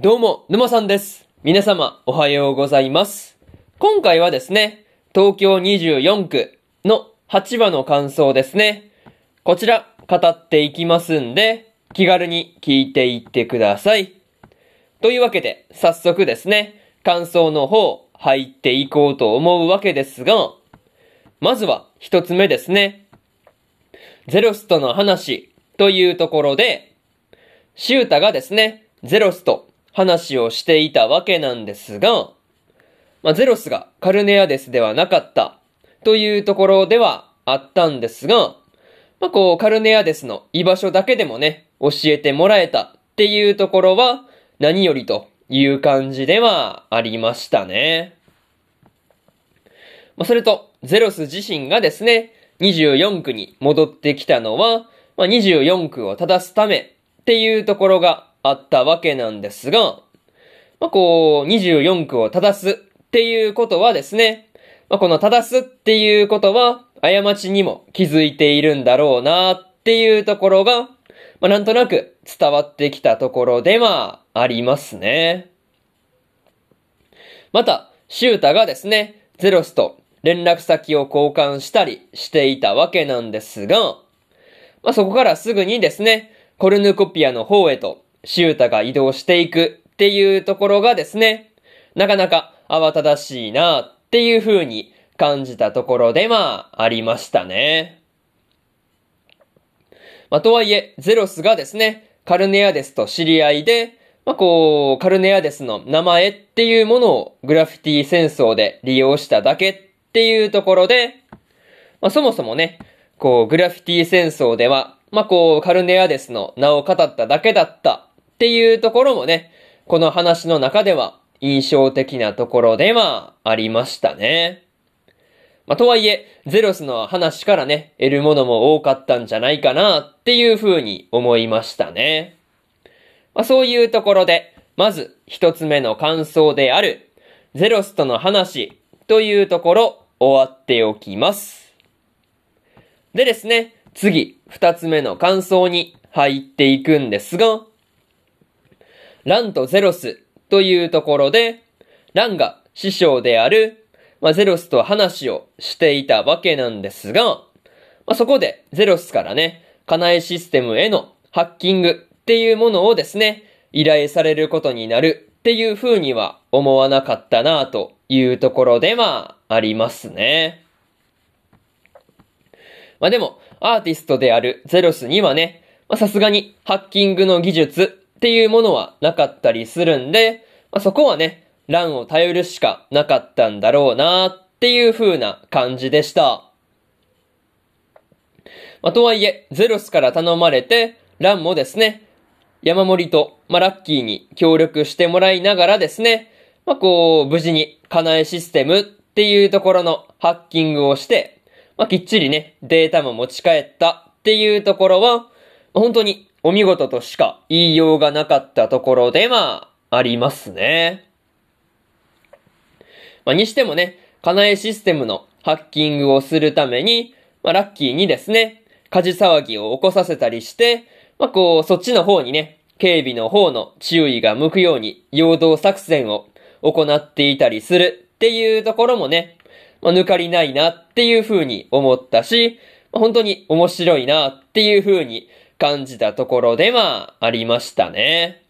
どうも、沼さんです。皆様、おはようございます。今回はですね、東京24区の8話の感想ですね。こちら、語っていきますんで、気軽に聞いていってください。というわけで、早速ですね、感想の方、入っていこうと思うわけですが、まずは一つ目ですね。ゼロスとの話というところで、シュータがですね、ゼロスと話をしていたわけなんですが、まあ、ゼロスがカルネアデスではなかったというところではあったんですが、まあ、こう、カルネアデスの居場所だけでもね、教えてもらえたっていうところは何よりという感じではありましたね。まあ、それと、ゼロス自身がですね、24区に戻ってきたのは、まあ、24区を正すためっていうところがあったわけなんですが、まあ、こう、24区を正すっていうことはですね、まあ、この正すっていうことは、過ちにも気づいているんだろうなっていうところが、まあ、なんとなく伝わってきたところではありますね。また、シュータがですね、ゼロスと連絡先を交換したりしていたわけなんですが、まあ、そこからすぐにですね、コルヌコピアの方へとシュータが移動していくっていうところがですね、なかなか慌ただしいなっていう風に感じたところでまあありましたね。まあ、とはいえ、ゼロスがですね、カルネアデスと知り合いで、まあ、こう、カルネアデスの名前っていうものをグラフィティ戦争で利用しただけっていうところで、まあ、そもそもね、こう、グラフィティ戦争では、まあ、こう、カルネアデスの名を語っただけだったっていうところもね、この話の中では印象的なところではありましたね。まあ、とはいえ、ゼロスの話からね、得るものも多かったんじゃないかなっていう風に思いましたね。まあ、そういうところで、まず一つ目の感想である、ゼロスとの話というところ終わっておきます。でですね、次、二つ目の感想に入っていくんですが、ランとゼロスというところで、ランが師匠である、まあ、ゼロスと話をしていたわけなんですが、まあ、そこでゼロスからね、カナエシステムへのハッキングっていうものをですね、依頼されることになるっていう風には思わなかったなというところではありますね。まあでも、アーティストであるゼロスにはね、さすがにハッキングの技術っていうものはなかったりするんで、まあそこはね、ランを頼るしかなかったんだろうなっていう風な感じでした。まあとはいえ、ゼロスから頼まれて、ランもですね、山盛と、まあ、ラッキーに協力してもらいながらですね、まあ、こう、無事に、カナエシステムっていうところのハッキングをして、まあ、きっちりね、データも持ち帰ったっていうところは、本当にお見事としか言いようがなかったところで、まあ、りますね。まあ、にしてもね、カナエシステムのハッキングをするために、まあ、ラッキーにですね、火事騒ぎを起こさせたりして、まあ、こう、そっちの方にね、警備の方の注意が向くように、陽動作戦を行っていたりするっていうところもね、まあ、抜かりないなっていう風に思ったし、まあ、本当に面白いなっていう風に感じたところではありましたね。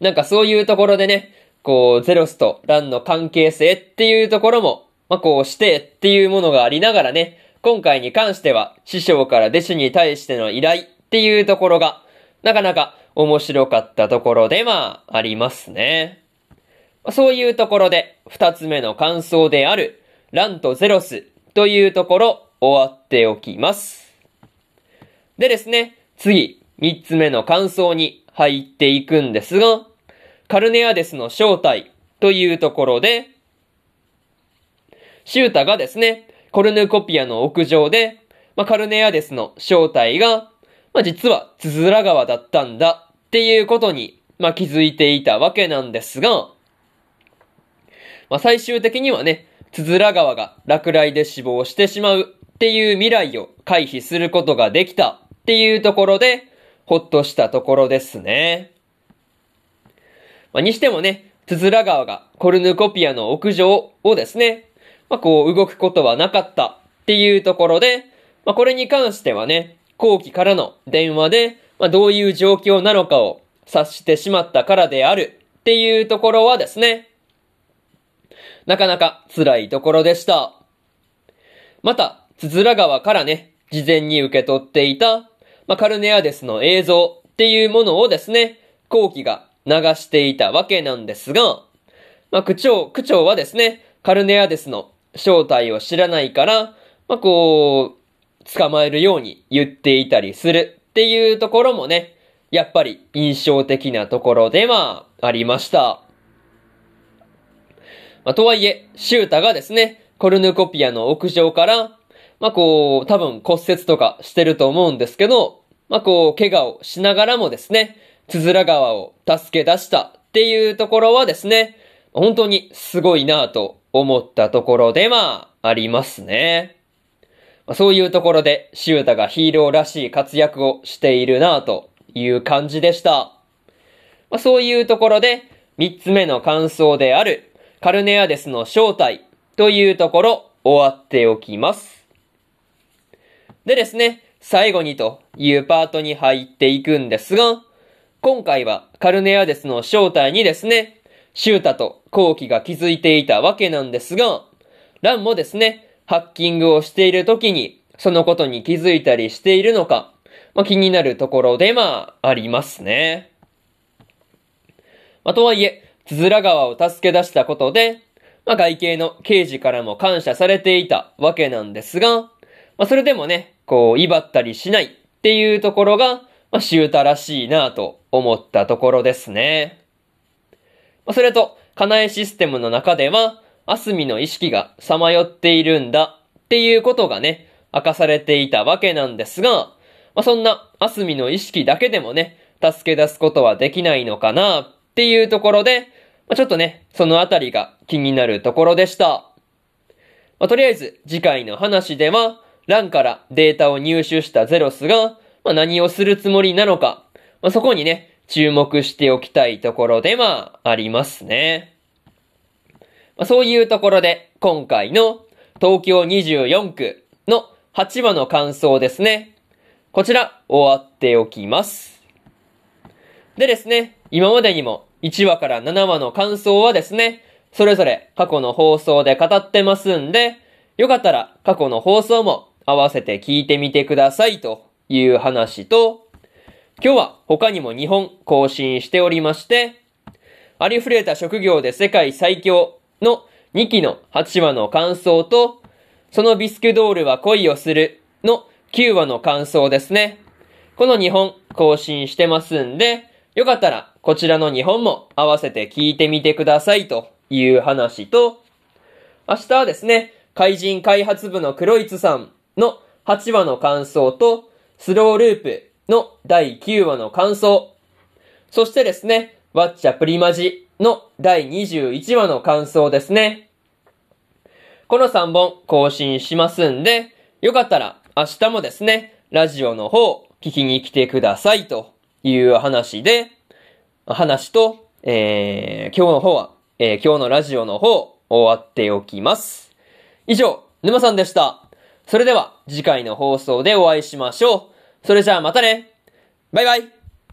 なんかそういうところでね、こう、ゼロスとランの関係性っていうところも、まあ、こうしてっていうものがありながらね、今回に関しては師匠から弟子に対しての依頼っていうところが、なかなか面白かったところではありますね。そういうところで、二つ目の感想である、ランとゼロスというところ、終わっておきます。でですね、次、三つ目の感想に入っていくんですが、カルネアデスの正体というところで、シュータがですね、コルヌコピアの屋上で、まあ、カルネアデスの正体が、まあ、実はつづら川だったんだっていうことに、まあ、気づいていたわけなんですが、まあ、最終的にはね、つづら川が落雷で死亡してしまうっていう未来を回避することができたっていうところで、ほっとしたところですね。まあ、にしてもね、つづら川がコルヌコピアの屋上をですね、まあ、こう動くことはなかったっていうところで、まあ、これに関してはね、後期からの電話で、まあ、どういう状況なのかを察してしまったからであるっていうところはですね、なかなか辛いところでした。また、つづら川からね、事前に受け取っていた、まあ、カルネアデスの映像っていうものをですね、後期が流していたわけなんですが、まあ、区長、区長はですね、カルネアデスの正体を知らないから、まあ、こう、捕まえるように言っていたりするっていうところもね、やっぱり印象的なところではありました。まあ、とはいえ、シュータがですね、コルヌコピアの屋上から、まあ、こう、多分骨折とかしてると思うんですけど、まあ、こう、怪我をしながらもですね、つづら川を助け出したっていうところはですね、本当にすごいなぁと思ったところではありますね。まあ、そういうところで、シュータがヒーローらしい活躍をしているなぁという感じでした。まあ、そういうところで、三つ目の感想である、カルネアデスの正体というところ終わっておきます。でですね、最後にというパートに入っていくんですが、今回はカルネアデスの正体にですね、シュータとコウキが気づいていたわけなんですが、ランもですね、ハッキングをしている時に、そのことに気づいたりしているのか、まあ、気になるところでまあ、ありますね。まあ、とはいえ、つづら川を助け出したことで、まあ、外形の刑事からも感謝されていたわけなんですが、まあ、それでもね、こう、威張ったりしないっていうところが、まあ、シュータらしいなと思ったところですね。まあ、それと、カナエシステムの中では、アスミの意識がさまよっているんだっていうことがね、明かされていたわけなんですが、まあ、そんなアスミの意識だけでもね、助け出すことはできないのかなっていうところで、まあ、ちょっとね、そのあたりが気になるところでした。まあ、とりあえず、次回の話では、ランからデータを入手したゼロスが、まあ、何をするつもりなのか、まあ、そこにね、注目しておきたいところではありますね。まあ、そういうところで、今回の東京24区の8話の感想ですね。こちら、終わっておきます。でですね、今までにも1話から7話の感想はですね、それぞれ過去の放送で語ってますんで、よかったら過去の放送も合わせて聞いてみてくださいという話と、今日は他にも2本更新しておりまして、ありふれた職業で世界最強の2期の8話の感想と、そのビスクドールは恋をするの9話の感想ですね。この2本更新してますんで、よかったら、こちらの2本も合わせて聞いてみてくださいという話と、明日はですね、怪人開発部の黒ツさんの8話の感想と、スローループの第9話の感想、そしてですね、ワッチャプリマジの第21話の感想ですね。この3本更新しますんで、よかったら明日もですね、ラジオの方聞きに来てくださいという話で、話と、えー、今日の方は、えー、今日のラジオの方、終わっておきます。以上、沼さんでした。それでは、次回の放送でお会いしましょう。それじゃあまたねバイバイ